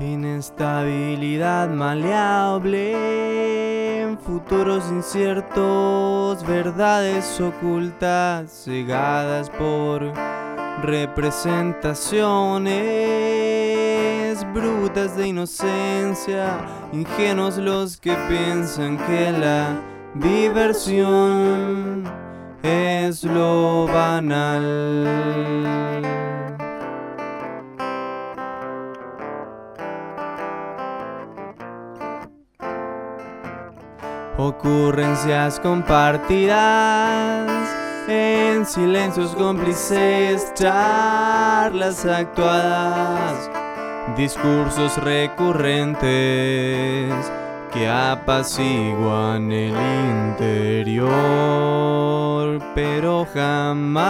Inestabilidad maleable, futuros inciertos, verdades ocultas, cegadas por representaciones brutas de inocencia, ingenuos los que piensan que la diversión es lo banal. Ocurrencias compartidas en silencios cómplices, charlas actuadas, discursos recurrentes que apaciguan el interior, pero jamás,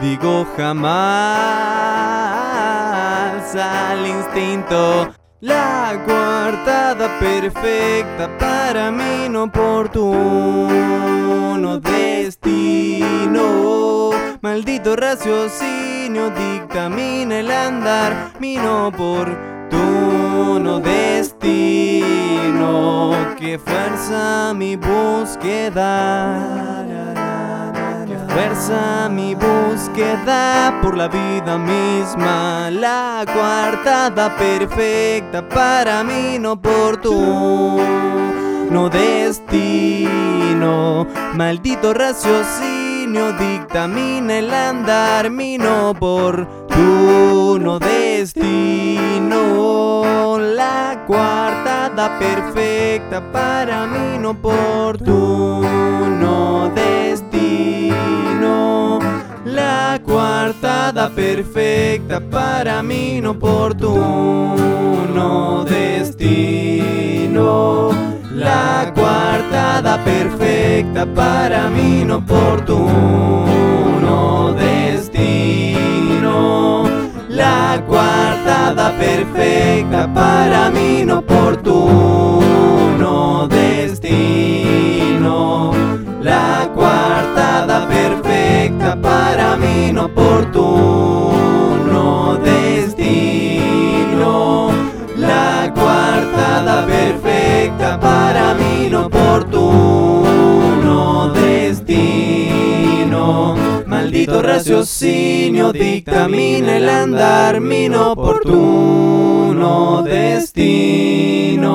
digo jamás al instinto la coartada perfecta para mí no oportuno destino. Maldito raciocinio dictamina el andar, mi no oportuno destino. Que fuerza mi búsqueda fuerza mi búsqueda por la vida misma, la coartada perfecta para mí no no destino, maldito raciocinio dictamina el andar mi no no destino, la coartada perfecta para mí no no destino, la coartada perfecta para mí no no destino, la coartada perfecta para mí no no destino, la coartada perfecta para mí no maldito raciocinio dictamina el andar mi inoportuno destino.